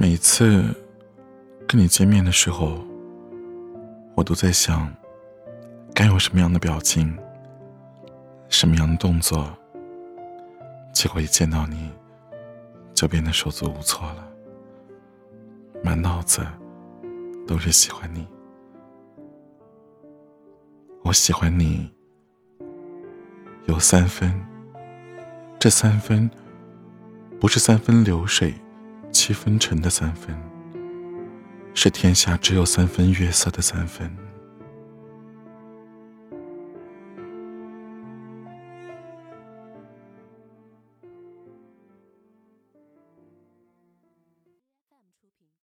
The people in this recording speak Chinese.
每次跟你见面的时候，我都在想，该有什么样的表情，什么样的动作。结果一见到你，就变得手足无措了，满脑子都是喜欢你。我喜欢你有三分，这三分不是三分流水。七分尘的三分，是天下只有三分月色的三分。